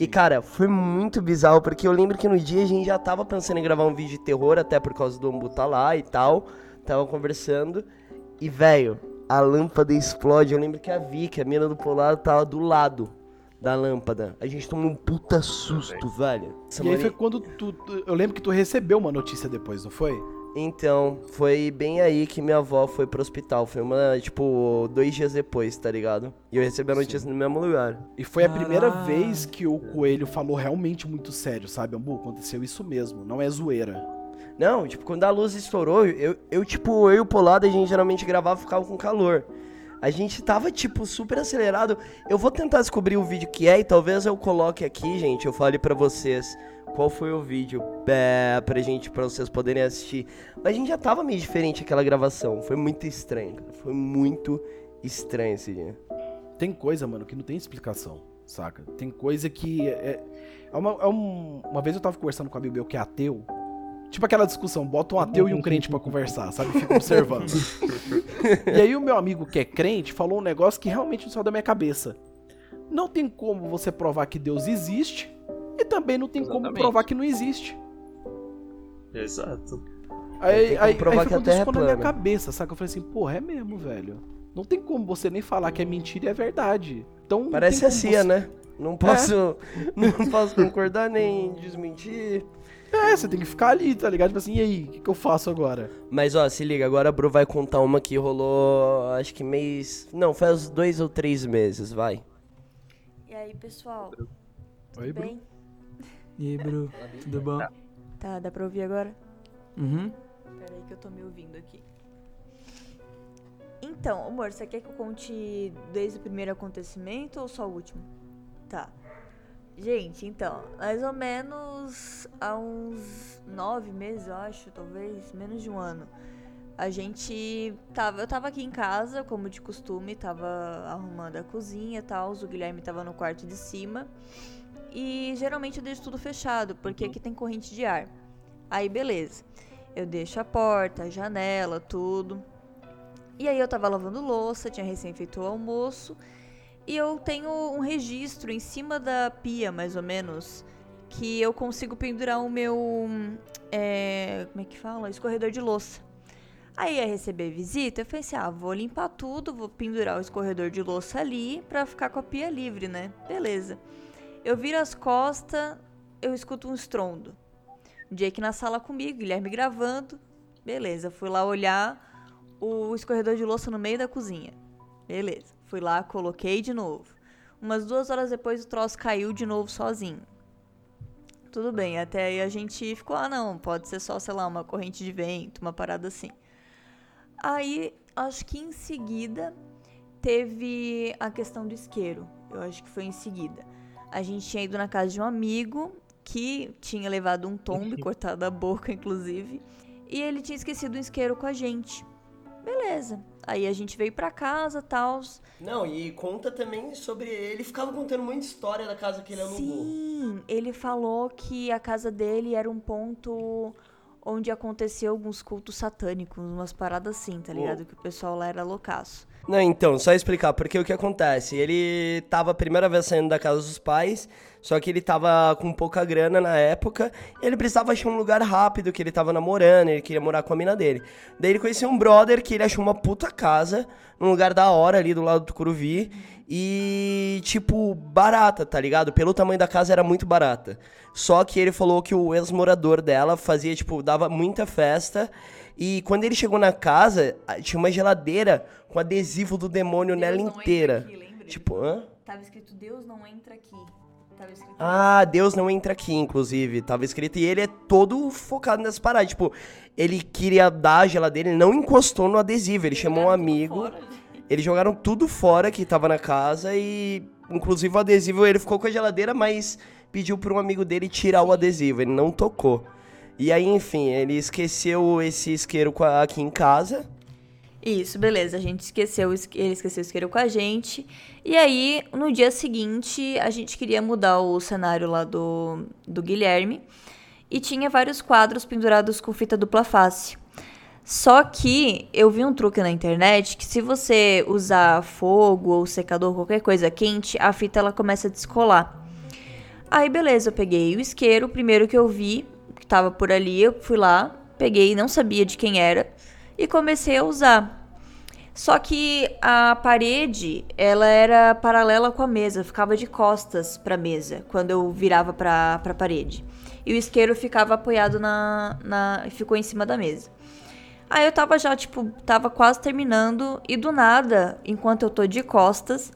E, cara, foi muito bizarro, porque eu lembro que no dia a gente já tava pensando em gravar um vídeo de terror, até por causa do Ambu tá lá e tal. Tava conversando. E, velho, a lâmpada explode. Eu lembro que a Vicky, a mina do Polado, tava do lado da lâmpada. A gente tomou um puta susto, velho. Essa e aí foi quando tu, tu- Eu lembro que tu recebeu uma notícia depois, não foi? Então, foi bem aí que minha avó foi pro hospital. Foi uma, tipo, dois dias depois, tá ligado? E eu recebi a notícia no mesmo lugar. E foi a primeira Caraca. vez que o coelho falou realmente muito sério, sabe, Ambu? Aconteceu isso mesmo, não é zoeira. Não, tipo, quando a luz estourou, eu, eu tipo, eu e o Polado, a gente geralmente gravava e ficava com calor. A gente tava, tipo, super acelerado. Eu vou tentar descobrir o vídeo que é e talvez eu coloque aqui, gente, eu fale pra vocês qual foi o vídeo é, pra gente, pra vocês poderem assistir. Mas a gente já tava meio diferente aquela gravação. Foi muito estranho, cara. Foi muito estranho esse dia. Tem coisa, mano, que não tem explicação, saca? Tem coisa que. É, é uma, é um- uma vez eu tava conversando com um amigo meu que é ateu. Tipo aquela discussão, bota um ateu e um crente pra conversar, sabe? Fica observando. e aí o meu amigo que é crente falou um negócio que realmente não saiu da minha cabeça. Não tem como você provar que Deus existe e também não tem como Exatamente. provar que não existe. Exato. Aí, como aí, provar aí que a Terra é na minha cabeça, saca? Eu falei assim, porra, é mesmo, velho. Não tem como você nem falar que é mentira e é verdade. Então, Parece a como CIA, você- né? Não posso, não posso concordar nem desmentir. É, você tem que ficar ali, tá ligado? Tipo assim, e aí, o que, que eu faço agora? Mas ó, se liga, agora a Bru vai contar uma que rolou, acho que mês. Não, faz dois ou três meses, vai. E aí, pessoal? Oi, bem? E aí, Bru, tudo bom? Tá, dá pra ouvir agora? Uhum. Pera aí que eu tô me ouvindo aqui. Então, amor, você quer que eu conte desde o primeiro acontecimento ou só o último? Tá. Gente, então, mais ou menos há uns nove meses, eu acho, talvez, menos de um ano. A gente tava. Eu tava aqui em casa, como de costume, tava arrumando a cozinha e tal. O Guilherme tava no quarto de cima. E geralmente eu deixo tudo fechado, porque aqui tem corrente de ar. Aí beleza. Eu deixo a porta, a janela, tudo. E aí eu tava lavando louça, tinha recém feito o almoço. E eu tenho um registro em cima da pia, mais ou menos, que eu consigo pendurar o meu. é, como é que fala? Escorredor de louça. Aí ia receber visita, eu falei assim: ah, vou limpar tudo, vou pendurar o escorredor de louça ali pra ficar com a pia livre, né? Beleza. Eu viro as costas, eu escuto um estrondo. Aqui na sala comigo, Guilherme gravando. Beleza, fui lá olhar o escorredor de louça no meio da cozinha. Beleza, fui lá, coloquei de novo. Umas duas horas depois o troço caiu de novo sozinho. Tudo bem, até aí a gente ficou, ah não, pode ser só, sei lá, uma corrente de vento, uma parada assim. Aí, acho que em seguida, teve a questão do isqueiro. Eu acho que foi em seguida. A gente tinha ido na casa de um amigo que tinha levado um tombo e cortado a boca, inclusive. E ele tinha esquecido um isqueiro com a gente. Beleza. Aí a gente veio pra casa, tal. Não, e conta também sobre. Ele ficava contando muita história da casa que ele alugou. Sim, ele falou que a casa dele era um ponto onde aconteceu alguns cultos satânicos, umas paradas assim, tá ligado? Que o pessoal lá era loucaço. Não, então, só explicar, porque o que acontece? Ele tava a primeira vez saindo da casa dos pais, só que ele tava com pouca grana na época, ele precisava achar um lugar rápido, que ele tava namorando, ele queria morar com a mina dele. Daí ele conheceu um brother que ele achou uma puta casa, num lugar da hora ali do lado do Curuvi, e tipo, barata, tá ligado? Pelo tamanho da casa era muito barata. Só que ele falou que o ex-morador dela fazia, tipo, dava muita festa, E quando ele chegou na casa, tinha uma geladeira com adesivo do demônio nela inteira. Tipo, hã? Tava escrito Deus não entra aqui. Tava escrito Ah, Deus não entra aqui, inclusive. Tava escrito. E ele é todo focado nessas paradas. Tipo, ele queria dar a geladeira, ele não encostou no adesivo. Ele chamou um amigo. Eles jogaram tudo fora que tava na casa e, inclusive, o adesivo ele ficou com a geladeira, mas pediu para um amigo dele tirar o adesivo. Ele não tocou. E aí, enfim, ele esqueceu esse isqueiro aqui em casa. Isso, beleza. A gente esqueceu, ele esqueceu o isqueiro com a gente. E aí, no dia seguinte, a gente queria mudar o cenário lá do, do Guilherme. E tinha vários quadros pendurados com fita dupla face. Só que eu vi um truque na internet que se você usar fogo ou secador, qualquer coisa quente, a fita ela começa a descolar. Aí beleza, eu peguei o isqueiro, o primeiro que eu vi, que tava por ali, eu fui lá, peguei, não sabia de quem era, e comecei a usar. Só que a parede, ela era paralela com a mesa, ficava de costas pra mesa, quando eu virava pra, pra parede. E o isqueiro ficava apoiado na, na. ficou em cima da mesa. Aí eu tava já, tipo, tava quase terminando, e do nada, enquanto eu tô de costas,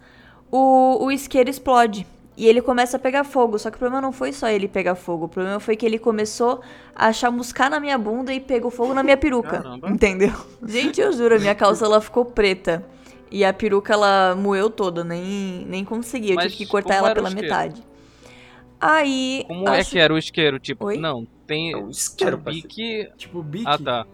o, o isqueiro explode. E ele começa a pegar fogo. Só que o problema não foi só ele pegar fogo. O problema foi que ele começou a chamuscar na minha bunda e pegou fogo na minha peruca. Caramba. Entendeu? Gente, eu juro, a minha calça ela ficou preta. E a peruca ela moeu toda, nem, nem consegui. Eu Mas tive que cortar ela o pela metade. Aí. Como é acho- que era o isqueiro? Tipo, Oi? não, tem É um isqueiro, um parceiro. bique. Tipo, bique. Ah, tá.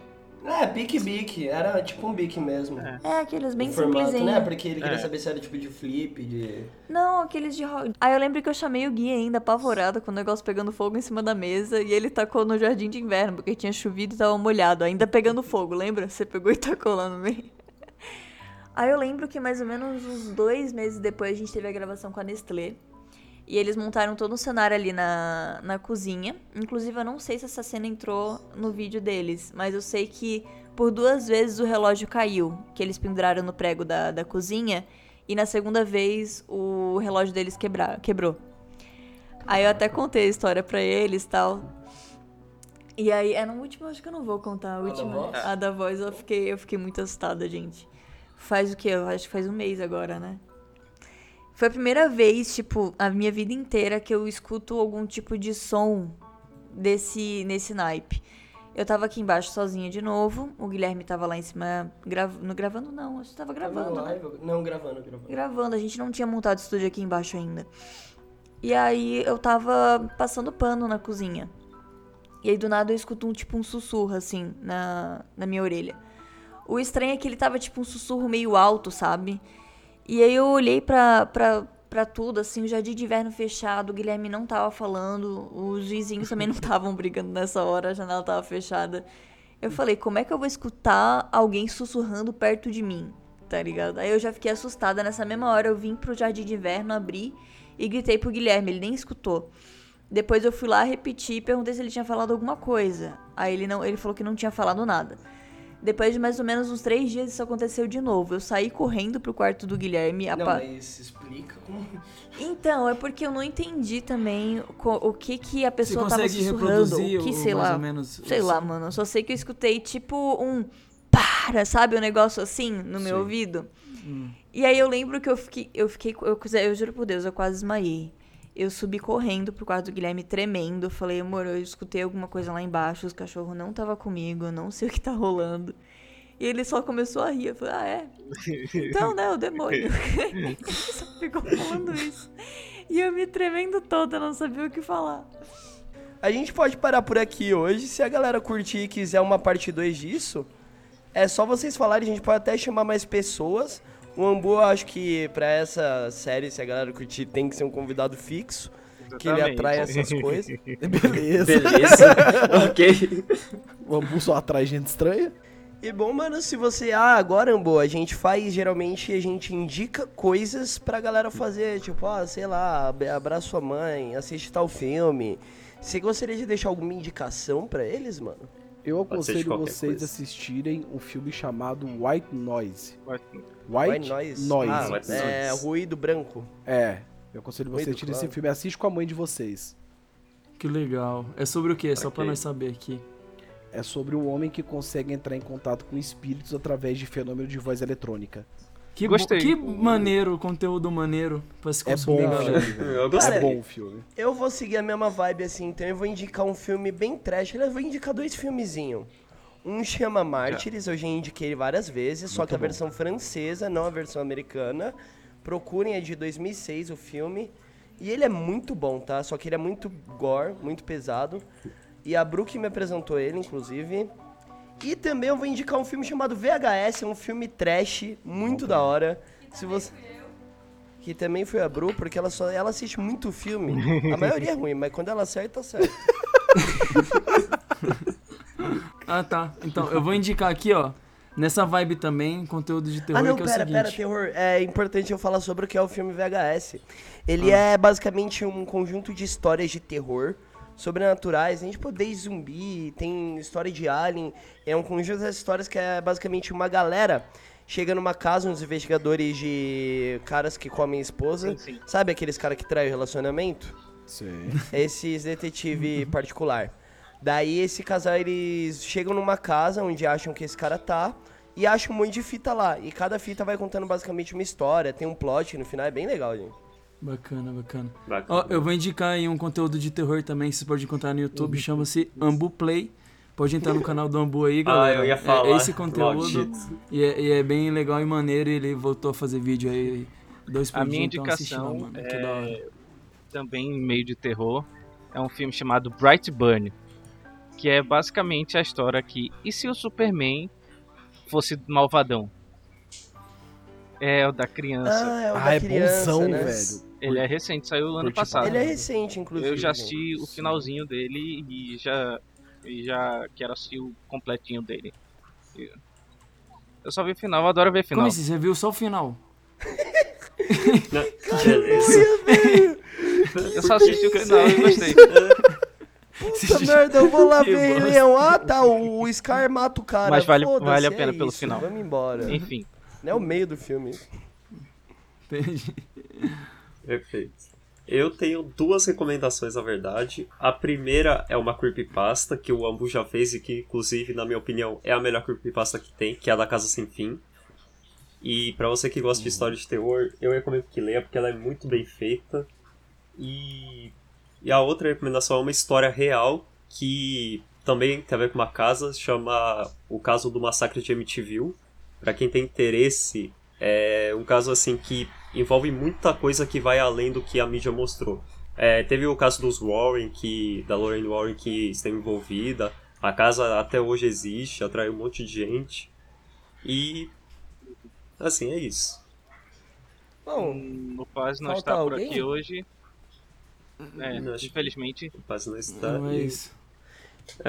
É, bique-bique. Era tipo um bique mesmo. É. É, aqueles bem formato, simplesinhos. né? Porque ele queria É. saber se era tipo de flip, de... Não, aqueles de rock. Aí eu lembro que eu chamei o Gui ainda, apavorada, com o negócio pegando fogo em cima da mesa. E ele tacou no jardim de inverno, porque tinha chovido e tava molhado, ainda pegando fogo, lembra? Você pegou e tacou lá no meio. Aí eu lembro que mais ou menos uns dois meses depois a gente teve a gravação com a Nestlé. E eles montaram todo um cenário ali na, na cozinha. Inclusive, eu não sei se essa cena entrou no vídeo deles, mas eu sei que por duas vezes o relógio caiu, que eles penduraram no prego da, da cozinha. E na segunda vez o relógio deles quebrar, quebrou. Aí eu até contei a história pra eles e tal. E aí, é no último, acho que eu não vou contar. A última, a da voz, eu fiquei, eu fiquei muito assustada, gente. Faz o quê? Eu acho que faz um mês agora, né? Foi a primeira vez, tipo, a minha vida inteira que eu escuto algum tipo de som desse nesse naipe. Eu tava aqui embaixo sozinha de novo, o Guilherme tava lá em cima gravando, gravando não, acho que tava gravando, né? live? Não, gravando, gravando. Gravando, a gente não tinha montado estúdio aqui embaixo ainda. E aí eu tava passando pano na cozinha. E aí do nada eu escuto um tipo um sussurro assim na, na minha orelha. O estranho é que ele tava tipo um sussurro meio alto, sabe? E aí eu olhei pra, pra, pra tudo, assim, o jardim de inverno fechado, o Guilherme não tava falando, os vizinhos também não estavam brigando nessa hora, a janela tava fechada. Eu falei, como é que eu vou escutar alguém sussurrando perto de mim? Tá ligado? Aí eu já fiquei assustada. Nessa mesma hora eu vim pro jardim de inverno, abri e gritei pro Guilherme, ele nem escutou. Depois eu fui lá repetir e perguntei se ele tinha falado alguma coisa. Aí ele não, ele falou que não tinha falado nada. Depois de mais ou menos uns três dias isso aconteceu de novo. Eu saí correndo pro quarto do Guilherme. Não, apa- mas explica como... Então, é porque eu não entendi também co- o que que a Você pessoa tava consegue sussurrando. reproduzir O que, o, sei mais lá. ou menos... Sei o- lá, mano. Eu só sei que eu escutei tipo um para, sabe? Um negócio assim no meu Sim. ouvido. Hum. E aí eu lembro que eu fiquei, eu fiquei, eu, eu juro por Deus, eu quase desmaiei. Eu subi correndo pro quarto do Guilherme tremendo. Falei, amor, eu escutei alguma coisa lá embaixo, os cachorros não tava comigo, eu não sei o que tá rolando. E ele só começou a rir. Eu falei, ah, é? Então, né, o demônio. ele só ficou falando isso. E eu me tremendo toda, não sabia o que falar. A gente pode parar por aqui hoje. Se a galera curtir e quiser uma parte 2 disso, é só vocês falarem. A gente pode até chamar mais pessoas. O Ambu, eu acho que pra essa série, se a galera curtir, tem que ser um convidado fixo. Que ele Exatamente. atrai essas coisas. Beleza. Beleza. ok. O Ambu só atrai gente estranha. E bom, mano, se você. Ah, agora, Ambo, a gente faz. Geralmente a gente indica coisas pra galera fazer. Tipo, ah, sei lá, ab- abraça sua mãe, assiste tal filme. Você gostaria de deixar alguma indicação pra eles, mano? Eu aconselho vocês coisa. assistirem um filme chamado White Noise. White, White Noise. Noise. Ah, White é, Noise. ruído branco. É. Eu aconselho vocês a Ruído assistirem esse claro. filme. Assiste com a mãe de vocês. Que legal. É sobre o quê? Só pra Ok. nós saber aqui. é sobre um homem que consegue entrar em contato com espíritos através de fenômeno de voz eletrônica. Que, Gostei. que maneiro, conteúdo maneiro pra se É bom consumir. o galera. filme. Eu É gostei. bom o filme. Eu vou seguir a mesma vibe assim, então eu vou indicar um filme bem trash. Eu vou indicar dois filmezinhos. Um chama Mártires, eu já indiquei ele várias vezes, só que a versão francesa, não a versão americana. Procurem, é de 2006 o filme. E ele é muito bom, tá? Só que ele é muito gore, muito pesado. E a Brooke me apresentou ele, inclusive. E também eu vou indicar um filme chamado VHS, é um filme trash, muito da hora. Se você que também foi a Bru, porque ela só ela assiste muito filme. A maioria é ruim, mas quando ela acerta, acerta. Ah, tá. Então, eu vou indicar aqui, ó. Nessa vibe também, conteúdo de terror, ah, não, que é o pera, seguinte. pera, terror. É importante eu falar sobre o que é o filme VHS. Ele é basicamente um conjunto de histórias de terror sobrenaturais, tem tipo desde zumbi, tem história de alien, é um conjunto de histórias que é basicamente uma galera chega numa casa, uns investigadores de caras que comem esposa, Sim, sim. sabe aqueles caras que traem o relacionamento? Sim. esses detetive particular. Daí esse casal eles chegam numa casa onde acham que esse cara tá e acham um monte de fita lá. E cada fita vai contando basicamente uma história, tem um plot no final, é bem legal, gente. Bacana, bacana. Bacana. Ó, eu vou indicar aí um conteúdo de terror também que você pode encontrar no YouTube, chama-se Ambu Play. Pode entrar no canal do Ambu aí, galera. Ah, eu ia É- falar. É, esse conteúdo. E é, e é bem legal e maneiro. e Ele voltou a fazer vídeo aí. Dois por A minha então assiste lá, indicação mano. Que da hora. é também meio de terror. É um filme chamado Bright Burn, que é basicamente a história que e se o Superman fosse malvadão? É o da criança. Ah, é o Ah, da é criança, bonzão, né? velho. Ele é recente, saiu ano curti passado. Ele é recente, inclusive. Eu já assisti o finalzinho dele e já e já quero assistir o completinho dele. Eu só vi o final, eu adoro ver final. Como assim? Você viu só o final? Não, beleza. Eu só assisti o final e gostei. Puta merda, eu vou lá ver Rei. Leão. Ah, tá, o Scar mata o cara. Mas vale- vale a é pena pelo isso, final. Vamos embora. Enfim, Não é o meio do filme. Entendi. Perfeito. Eu tenho duas recomendações, na verdade. A primeira é uma creepypasta que o Ambu já fez e que, inclusive, na minha opinião, é a melhor creepypasta que tem, que é a da Casa Sem Fim. E pra você que gosta de história de terror, eu recomendo que leia, porque ela é muito bem feita. E, e a outra recomendação é uma história real que também tem a ver com uma casa, chama O Caso do Massacre de Amityville. Pra quem tem interesse, é um caso assim que envolve muita coisa que vai além do que a mídia mostrou. É, teve o caso dos Warren, que, da Lorraine Warren, que esteve envolvida. A casa até hoje existe, atraiu um monte de gente. E. Assim, é isso. Bom, o Paz não está por alguém? aqui hoje. É, Não, acho- infelizmente. Quase não está. Então é e- isso.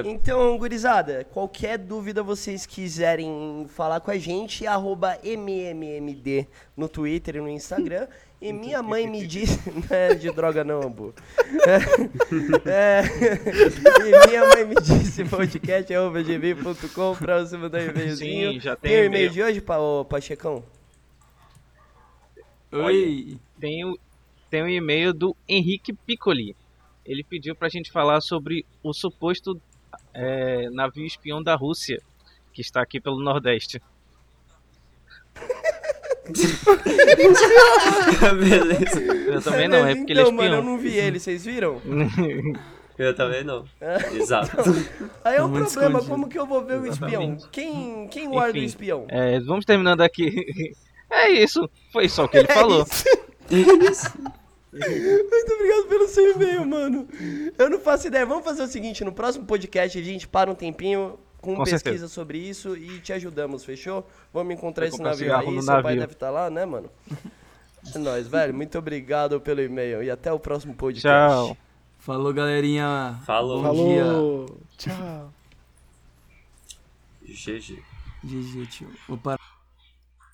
Então, gurizada, qualquer dúvida vocês quiserem falar com a gente, arroba MMMD no Twitter e no Instagram. E minha mãe me disse. Não é de droga não, amor. É, e minha mãe me disse podcast arroba gmail.com pra você mandar um e-mailzinho. Sim, já Tem tem o e-mail e-mail. de hoje, pa, ô, Pachecão? Oi! Tem o, tem o e-mail do Henrique Piccoli. Ele pediu pra gente falar sobre o suposto é, navio espião da Rússia, que está aqui pelo Nordeste. Beleza. Eu também não, é porque ele é então, mano, eu espião. não vi ele, vocês viram? Eu também não. Exato. Aí é o muito problema, escondido. como que eu vou ver o espião? Quem, quem guarda o Enfim. espião? É, vamos terminando aqui. É isso, foi só o que ele falou. Muito obrigado pelo seu e-mail, mano. Eu não faço ideia. Vamos fazer o seguinte: no próximo podcast a gente para um tempinho com, Com pesquisa certeza. sobre isso e te ajudamos, fechou? Vamos encontrar esse navio aí. no Seu pai navio. deve estar lá, né, mano? É nóis, velho. Muito obrigado pelo e-mail e até o próximo podcast. Tchau. Falou, galerinha. Falou. Bom dia. Falou. Tchau. GG. GG, tio. Vou parar.